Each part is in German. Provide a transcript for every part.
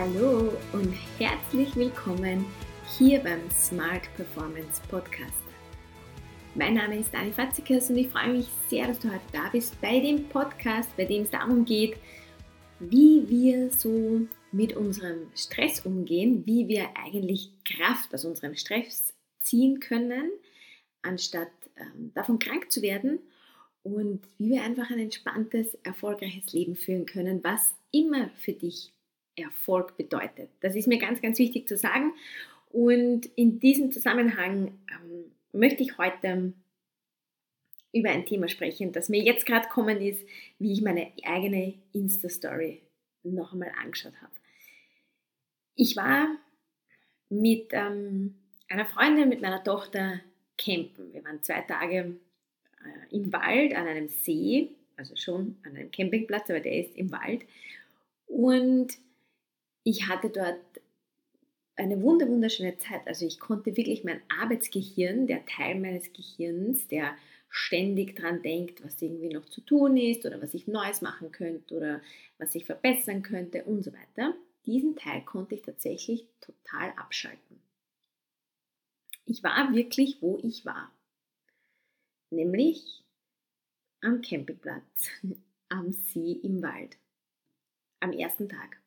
Hallo und herzlich willkommen hier beim Smart Performance Podcast. Mein Name ist Dani Fatzikas und ich freue mich sehr, dass du heute da bist bei dem Podcast, bei dem es darum geht, wie wir so mit unserem Stress umgehen, wie wir eigentlich Kraft aus unserem Stress ziehen können, anstatt ähm, davon krank zu werden und wie wir einfach ein entspanntes, erfolgreiches Leben führen können, was immer für dich Erfolg bedeutet. Das ist mir ganz, ganz wichtig zu sagen. Und in diesem Zusammenhang ähm, möchte ich heute über ein Thema sprechen, das mir jetzt gerade kommen ist, wie ich meine eigene Insta-Story noch einmal angeschaut habe. Ich war mit ähm, einer Freundin, mit meiner Tochter campen. Wir waren zwei Tage äh, im Wald an einem See, also schon an einem Campingplatz, aber der ist im Wald. Und ich hatte dort eine wunderschöne Zeit. Also ich konnte wirklich mein Arbeitsgehirn, der Teil meines Gehirns, der ständig dran denkt, was irgendwie noch zu tun ist oder was ich Neues machen könnte oder was ich verbessern könnte und so weiter. Diesen Teil konnte ich tatsächlich total abschalten. Ich war wirklich, wo ich war. Nämlich am Campingplatz, am See im Wald. Am ersten Tag.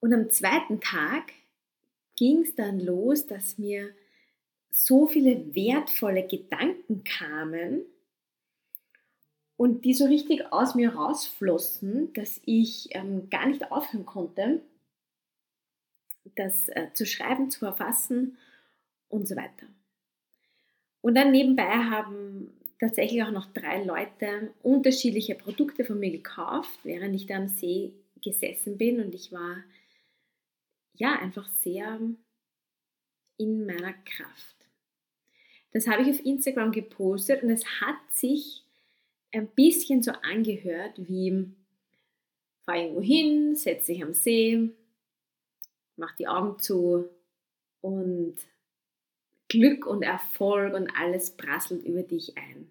Und am zweiten Tag ging es dann los, dass mir so viele wertvolle Gedanken kamen und die so richtig aus mir rausflossen, dass ich ähm, gar nicht aufhören konnte, das äh, zu schreiben, zu verfassen und so weiter. Und dann nebenbei haben tatsächlich auch noch drei Leute unterschiedliche Produkte von mir gekauft, während ich da am See gesessen bin und ich war ja, einfach sehr in meiner Kraft. Das habe ich auf Instagram gepostet und es hat sich ein bisschen so angehört wie fahr irgendwo hin, setz dich am See, mach die Augen zu und Glück und Erfolg und alles prasselt über dich ein.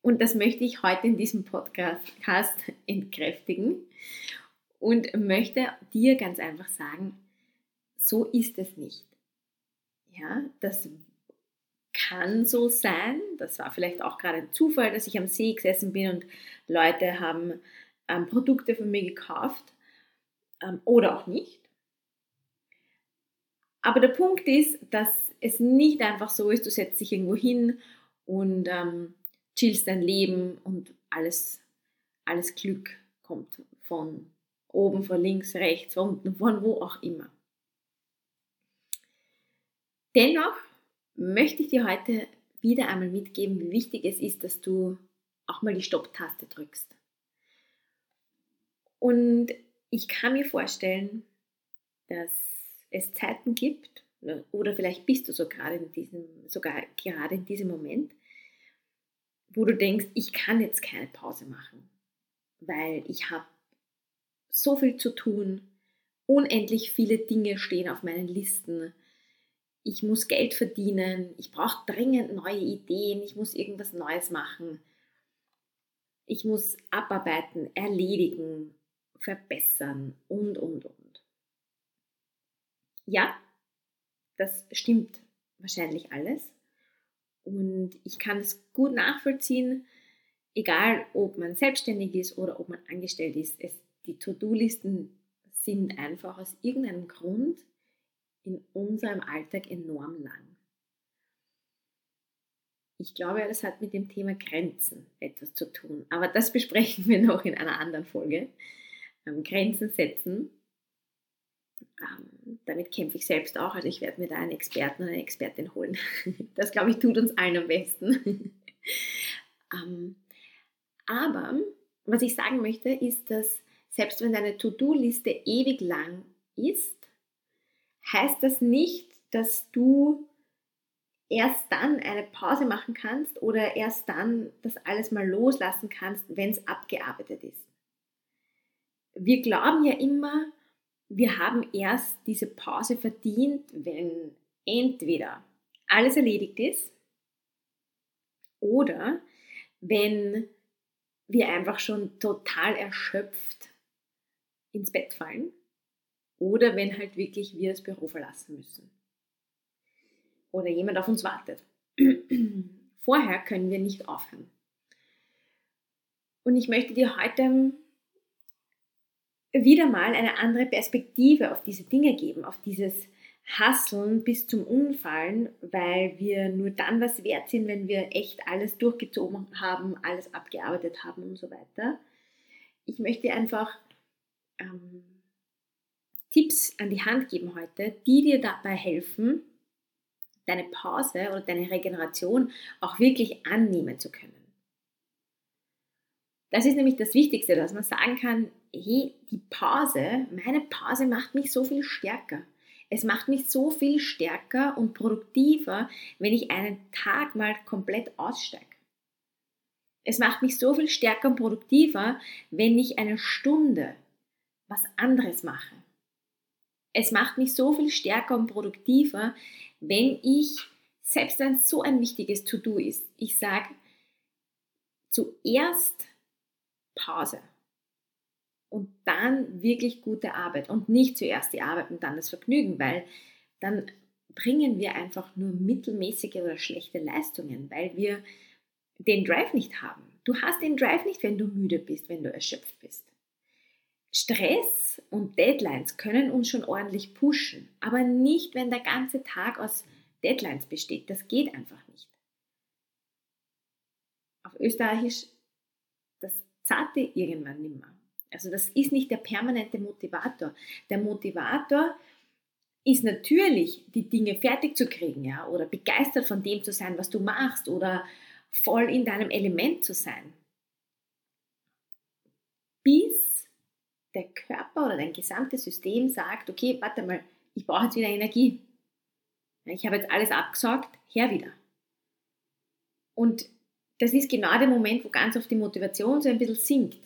Und das möchte ich heute in diesem Podcast entkräftigen und möchte dir ganz einfach sagen, so ist es nicht. Ja, das kann so sein. Das war vielleicht auch gerade ein Zufall, dass ich am See gesessen bin und Leute haben ähm, Produkte von mir gekauft ähm, oder auch nicht. Aber der Punkt ist, dass es nicht einfach so ist, du setzt dich irgendwo hin und ähm, chillst dein Leben und alles, alles Glück kommt von oben, von links, rechts, unten, von wo auch immer. Dennoch möchte ich dir heute wieder einmal mitgeben, wie wichtig es ist, dass du auch mal die Stopp-Taste drückst. Und ich kann mir vorstellen, dass es Zeiten gibt, oder vielleicht bist du so gerade in diesem, sogar gerade in diesem Moment, wo du denkst, ich kann jetzt keine Pause machen, weil ich habe so viel zu tun. Unendlich viele Dinge stehen auf meinen Listen. Ich muss Geld verdienen. Ich brauche dringend neue Ideen. Ich muss irgendwas Neues machen. Ich muss abarbeiten, erledigen, verbessern und, und, und. Ja, das stimmt wahrscheinlich alles. Und ich kann es gut nachvollziehen, egal ob man selbstständig ist oder ob man angestellt ist. Es die To-Do-Listen sind einfach aus irgendeinem Grund in unserem Alltag enorm lang. Ich glaube, das hat mit dem Thema Grenzen etwas zu tun. Aber das besprechen wir noch in einer anderen Folge. Ähm, Grenzen setzen. Ähm, damit kämpfe ich selbst auch. Also ich werde mir da einen Experten oder eine Expertin holen. Das, glaube ich, tut uns allen am besten. ähm, aber was ich sagen möchte, ist, dass selbst wenn deine To-Do-Liste ewig lang ist, heißt das nicht, dass du erst dann eine Pause machen kannst oder erst dann das alles mal loslassen kannst, wenn es abgearbeitet ist. Wir glauben ja immer, wir haben erst diese Pause verdient, wenn entweder alles erledigt ist oder wenn wir einfach schon total erschöpft ins Bett fallen oder wenn halt wirklich wir das Büro verlassen müssen oder jemand auf uns wartet. Vorher können wir nicht aufhören. Und ich möchte dir heute wieder mal eine andere Perspektive auf diese Dinge geben, auf dieses Hasseln bis zum Umfallen, weil wir nur dann was wert sind, wenn wir echt alles durchgezogen haben, alles abgearbeitet haben und so weiter. Ich möchte einfach ähm, Tipps an die Hand geben heute, die dir dabei helfen, deine Pause oder deine Regeneration auch wirklich annehmen zu können. Das ist nämlich das Wichtigste, dass man sagen kann, hey, die Pause, meine Pause macht mich so viel stärker. Es macht mich so viel stärker und produktiver, wenn ich einen Tag mal komplett aussteige. Es macht mich so viel stärker und produktiver, wenn ich eine Stunde was anderes mache. Es macht mich so viel stärker und produktiver, wenn ich, selbst wenn es so ein wichtiges To-Do ist, ich sage zuerst Pause und dann wirklich gute Arbeit und nicht zuerst die Arbeit und dann das Vergnügen, weil dann bringen wir einfach nur mittelmäßige oder schlechte Leistungen, weil wir den Drive nicht haben. Du hast den Drive nicht, wenn du müde bist, wenn du erschöpft bist. Stress und Deadlines können uns schon ordentlich pushen, aber nicht, wenn der ganze Tag aus Deadlines besteht. Das geht einfach nicht. Auf Österreichisch, das zarte irgendwann nimmer. Also das ist nicht der permanente Motivator. Der Motivator ist natürlich, die Dinge fertig zu kriegen, ja, oder begeistert von dem zu sein, was du machst, oder voll in deinem Element zu sein. Bis der Körper oder dein gesamtes System sagt, okay, warte mal, ich brauche jetzt wieder Energie. Ich habe jetzt alles abgesaugt, her wieder. Und das ist genau der Moment, wo ganz oft die Motivation so ein bisschen sinkt.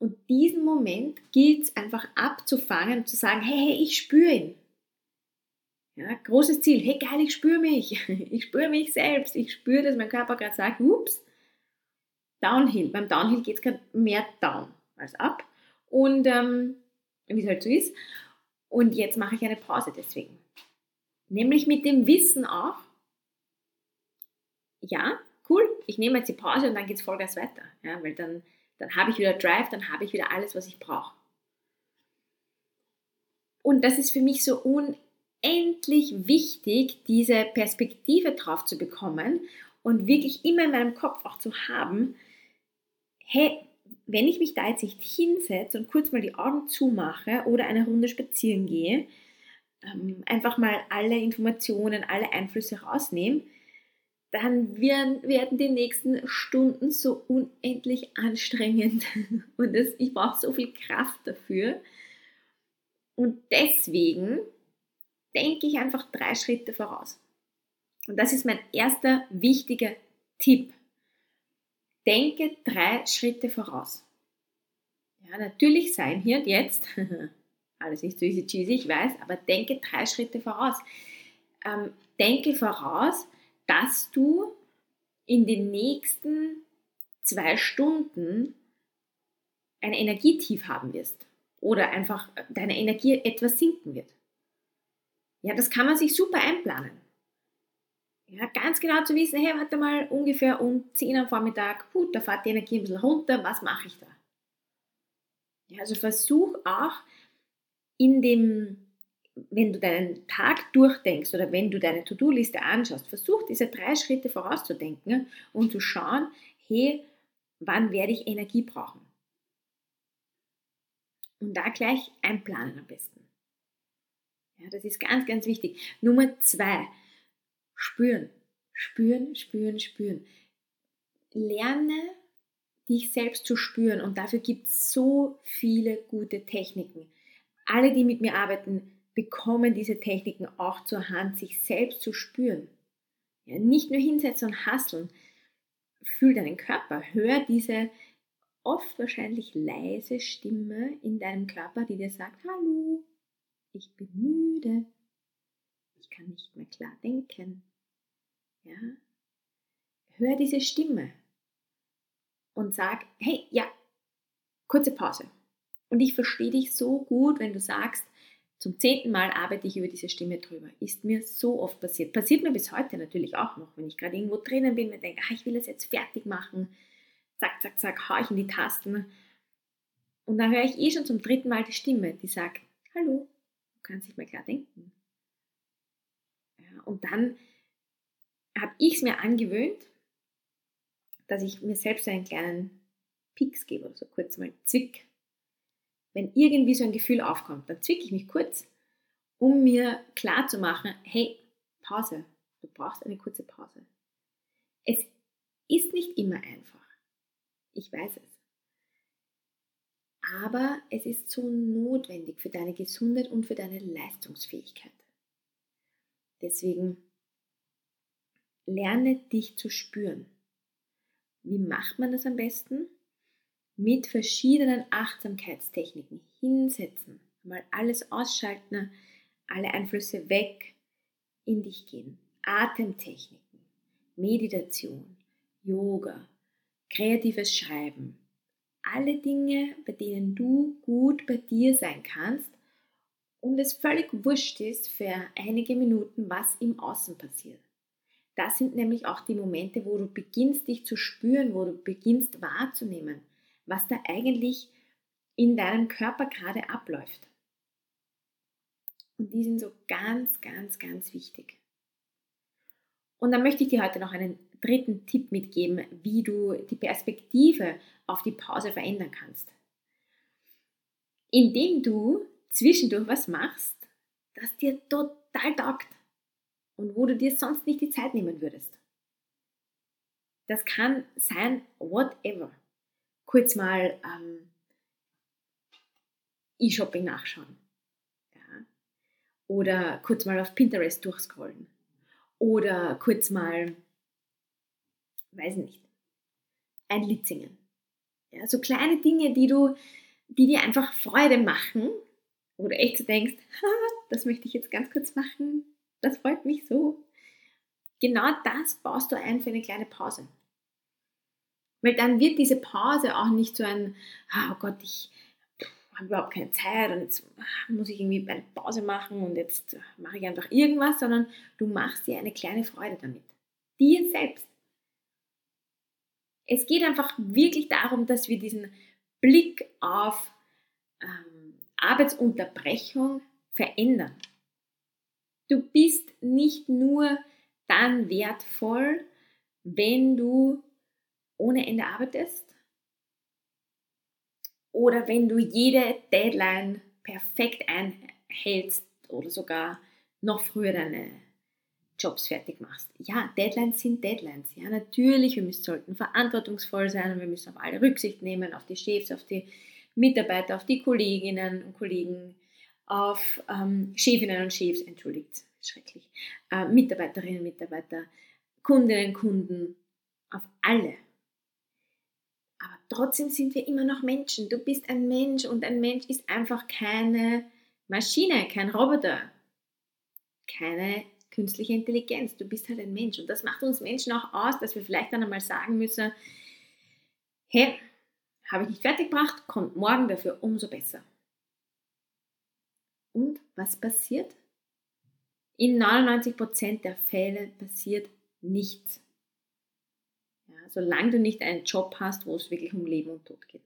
Und diesen Moment gilt es einfach abzufangen und zu sagen, hey, hey, ich spüre ihn. Ja, großes Ziel, hey geil, ich spüre mich. Ich spüre mich selbst. Ich spüre, dass mein Körper gerade sagt, ups, Downhill. Beim Downhill geht es gerade mehr down als up. Und ähm, wie es halt so ist. Und jetzt mache ich eine Pause deswegen. Nämlich mit dem Wissen auch, ja, cool, ich nehme jetzt die Pause und dann geht es Vollgas weiter. Ja, weil dann dann habe ich wieder Drive, dann habe ich wieder alles, was ich brauche. Und das ist für mich so unendlich wichtig, diese Perspektive drauf zu bekommen und wirklich immer in meinem Kopf auch zu haben, hey, wenn ich mich da jetzt nicht hinsetze und kurz mal die Augen zumache oder eine Runde spazieren gehe, ähm, einfach mal alle Informationen, alle Einflüsse rausnehme, dann werden, die nächsten Stunden so unendlich anstrengend und das, ich brauche so viel Kraft dafür. Und deswegen denke ich einfach drei Schritte voraus. Und das ist mein erster wichtiger Tipp. Denke drei Schritte voraus. Ja, natürlich sein hier und jetzt. Alles nicht so easy cheesy, ich weiß, aber denke drei Schritte voraus. Ähm, denke voraus, dass du in den nächsten zwei Stunden ein Energietief haben wirst oder einfach deine Energie etwas sinken wird. Ja, das kann man sich super einplanen. Ja, ganz genau zu wissen, hey, warte mal, ungefähr um 10 am Vormittag, gut, da fährt die Energie ein bisschen runter, was mache ich da? Ja, also versuch auch in dem wenn du deinen Tag durchdenkst oder wenn du deine To-Do-Liste anschaust, versuch diese drei Schritte vorauszudenken und zu schauen, hey, wann werde ich Energie brauchen? Und da gleich einplanen am besten. Ja, das ist ganz, ganz wichtig. Nummer zwei, spüren. Spüren, spüren, spüren. Lerne dich selbst zu spüren und dafür gibt es so viele gute Techniken. Alle, die mit mir arbeiten, bekommen diese Techniken auch zur Hand, sich selbst zu spüren. Ja, nicht nur hinsetzen und hasseln. Fühl deinen Körper, hör diese oft wahrscheinlich leise Stimme in deinem Körper, die dir sagt, hallo, ich bin müde, ich kann nicht mehr klar denken. Ja? Hör diese Stimme und sag, hey, ja, kurze Pause. Und ich verstehe dich so gut, wenn du sagst, zum zehnten Mal arbeite ich über diese Stimme drüber. Ist mir so oft passiert. Passiert mir bis heute natürlich auch noch, wenn ich gerade irgendwo drinnen bin und denke, ah, ich will das jetzt fertig machen. Zack, zack, zack, hau ich in die Tasten. Und dann höre ich eh schon zum dritten Mal die Stimme, die sagt, hallo, du kannst dich mal klar denken. Ja, und dann habe ich es mir angewöhnt, dass ich mir selbst einen kleinen Pieks gebe, so kurz mal Zwick wenn irgendwie so ein Gefühl aufkommt, dann zwicke ich mich kurz, um mir klar zu machen, hey, Pause, du brauchst eine kurze Pause. Es ist nicht immer einfach. Ich weiß es. Aber es ist so notwendig für deine Gesundheit und für deine Leistungsfähigkeit. Deswegen lerne dich zu spüren. Wie macht man das am besten? mit verschiedenen Achtsamkeitstechniken hinsetzen, mal alles ausschalten, alle Einflüsse weg, in dich gehen. Atemtechniken, Meditation, Yoga, kreatives Schreiben. Alle Dinge, bei denen du gut bei dir sein kannst und es völlig wurscht ist für einige Minuten, was im Außen passiert. Das sind nämlich auch die Momente, wo du beginnst, dich zu spüren, wo du beginnst wahrzunehmen, was da eigentlich in deinem Körper gerade abläuft. Und die sind so ganz, ganz, ganz wichtig. Und dann möchte ich dir heute noch einen dritten Tipp mitgeben, wie du die Perspektive auf die Pause verändern kannst. Indem du zwischendurch was machst, das dir total taugt und wo du dir sonst nicht die Zeit nehmen würdest. Das kann sein, whatever kurz mal ähm, E-Shopping nachschauen. Ja? Oder kurz mal auf Pinterest durchscrollen. Oder kurz mal, weiß nicht, ein Lied singen. Ja, so kleine Dinge, die du, die dir einfach Freude machen, wo du echt so denkst, das möchte ich jetzt ganz kurz machen, das freut mich so. Genau das baust du ein für eine kleine Pause. Weil dann wird diese Pause auch nicht so ein, ah, oh Gott, ich habe überhaupt keine Zeit und jetzt muss ich irgendwie eine Pause machen und jetzt mache ich einfach irgendwas, sondern du machst dir eine kleine Freude damit. Dir selbst. Es geht einfach wirklich darum, dass wir diesen Blick auf ähm, Arbeitsunterbrechung verändern. Du bist nicht nur dann wertvoll, wenn du ohne Ende arbeitest oder wenn du jede Deadline perfekt einhältst oder sogar noch früher deine Jobs fertig machst. Ja, Deadlines sind Deadlines. Ja, natürlich, wir sollten verantwortungsvoll sein und wir müssen auf alle Rücksicht nehmen, auf die Chefs, auf die Mitarbeiter, auf die Kolleginnen und Kollegen, auf ähm, Chefinnen und Chefs, entschuldigt, schrecklich, äh, Mitarbeiterinnen und Mitarbeiter, Kundinnen und Kunden, auf alle. Aber trotzdem sind wir immer noch Menschen. Du bist ein Mensch und ein Mensch ist einfach keine Maschine, kein Roboter, keine künstliche Intelligenz. Du bist halt ein Mensch. Und das macht uns Menschen auch aus, dass wir vielleicht dann einmal sagen müssen, hey, habe ich nicht fertig gebracht, kommt morgen dafür umso besser. Und was passiert? In 99% der Fälle passiert nichts solange du nicht einen Job hast, wo es wirklich um Leben und Tod geht.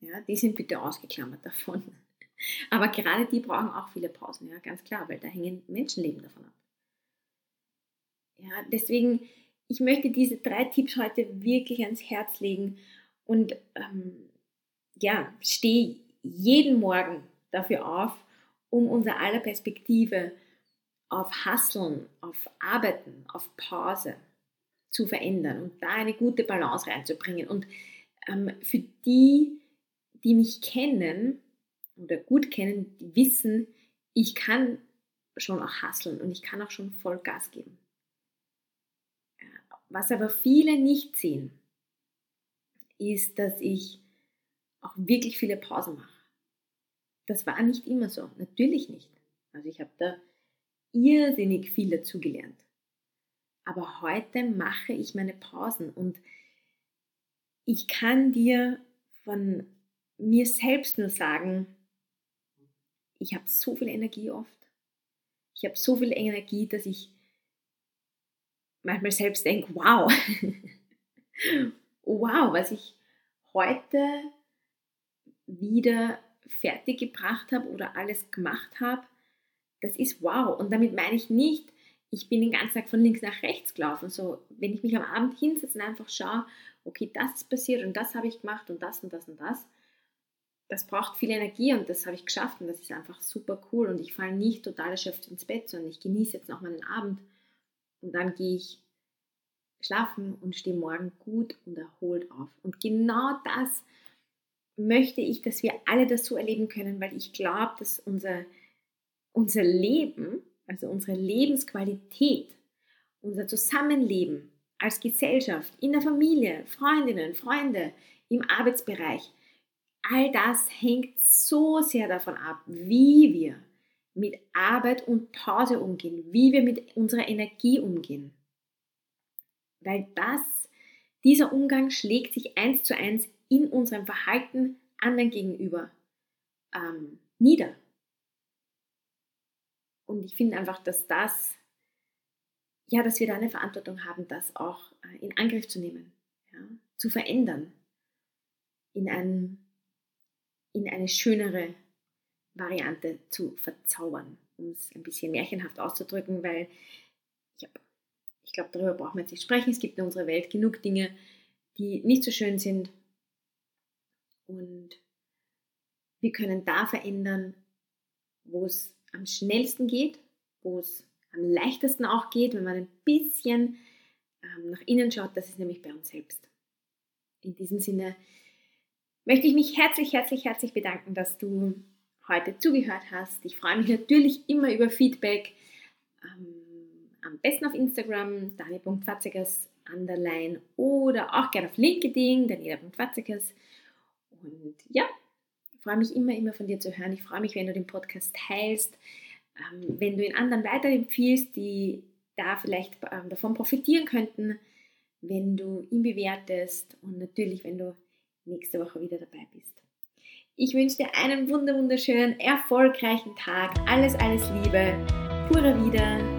Ja, die sind bitte ausgeklammert davon. Aber gerade die brauchen auch viele Pausen, ja, ganz klar, weil da hängen Menschenleben davon ab. Ja, deswegen, ich möchte diese drei Tipps heute wirklich ans Herz legen und ähm, ja, stehe jeden Morgen dafür auf, um unser aller Perspektive auf Hasseln, auf Arbeiten, auf Pause, zu verändern und da eine gute Balance reinzubringen. Und ähm, für die, die mich kennen oder gut kennen, die wissen, ich kann schon auch hasseln und ich kann auch schon voll Gas geben. Was aber viele nicht sehen, ist, dass ich auch wirklich viele Pausen mache. Das war nicht immer so, natürlich nicht. Also ich habe da irrsinnig viel dazugelernt. Aber heute mache ich meine Pausen und ich kann dir von mir selbst nur sagen, ich habe so viel Energie oft. Ich habe so viel Energie, dass ich manchmal selbst denke, wow, wow, was ich heute wieder fertig gebracht habe oder alles gemacht habe, das ist wow. Und damit meine ich nicht, ich bin den ganzen Tag von links nach rechts gelaufen. So, wenn ich mich am Abend hinsetze und einfach schaue, okay, das ist passiert und das habe ich gemacht und das und das und das, das braucht viel Energie und das habe ich geschafft und das ist einfach super cool und ich falle nicht total erschöpft ins Bett, sondern ich genieße jetzt noch meinen Abend und dann gehe ich schlafen und stehe morgen gut und erholt auf. Und genau das möchte ich, dass wir alle das so erleben können, weil ich glaube, dass unser, unser Leben, also unsere Lebensqualität, unser Zusammenleben als Gesellschaft, in der Familie, Freundinnen, Freunde, im Arbeitsbereich, all das hängt so sehr davon ab, wie wir mit Arbeit und Pause umgehen, wie wir mit unserer Energie umgehen. Weil das, dieser Umgang schlägt sich eins zu eins in unserem Verhalten anderen gegenüber ähm, nieder. Und ich finde einfach, dass das, ja, dass wir da eine Verantwortung haben, das auch äh, in Angriff zu nehmen, ja, zu verändern, in, ein, in eine schönere Variante zu verzaubern, um es ein bisschen märchenhaft auszudrücken, weil ich, ich glaube, darüber brauchen wir jetzt nicht sprechen. Es gibt in unserer Welt genug Dinge, die nicht so schön sind und wir können da verändern, wo es am schnellsten geht, wo es am leichtesten auch geht, wenn man ein bisschen ähm, nach innen schaut. Das ist nämlich bei uns selbst. In diesem Sinne möchte ich mich herzlich, herzlich, herzlich bedanken, dass du heute zugehört hast. Ich freue mich natürlich immer über Feedback. Ähm, am besten auf Instagram, dani.fatzekers underline oder auch gerne auf LinkedIn, daniela.fatzekers. Und ja, ich freue mich immer, immer von dir zu hören. Ich freue mich, wenn du den Podcast teilst, ähm, wenn du ihn anderen weiterempfiehlst, die da vielleicht ähm, davon profitieren könnten, wenn du ihn bewertest und natürlich, wenn du nächste Woche wieder dabei bist. Ich wünsche dir einen wunderschönen, erfolgreichen Tag. Alles, alles Liebe. Pura wieder.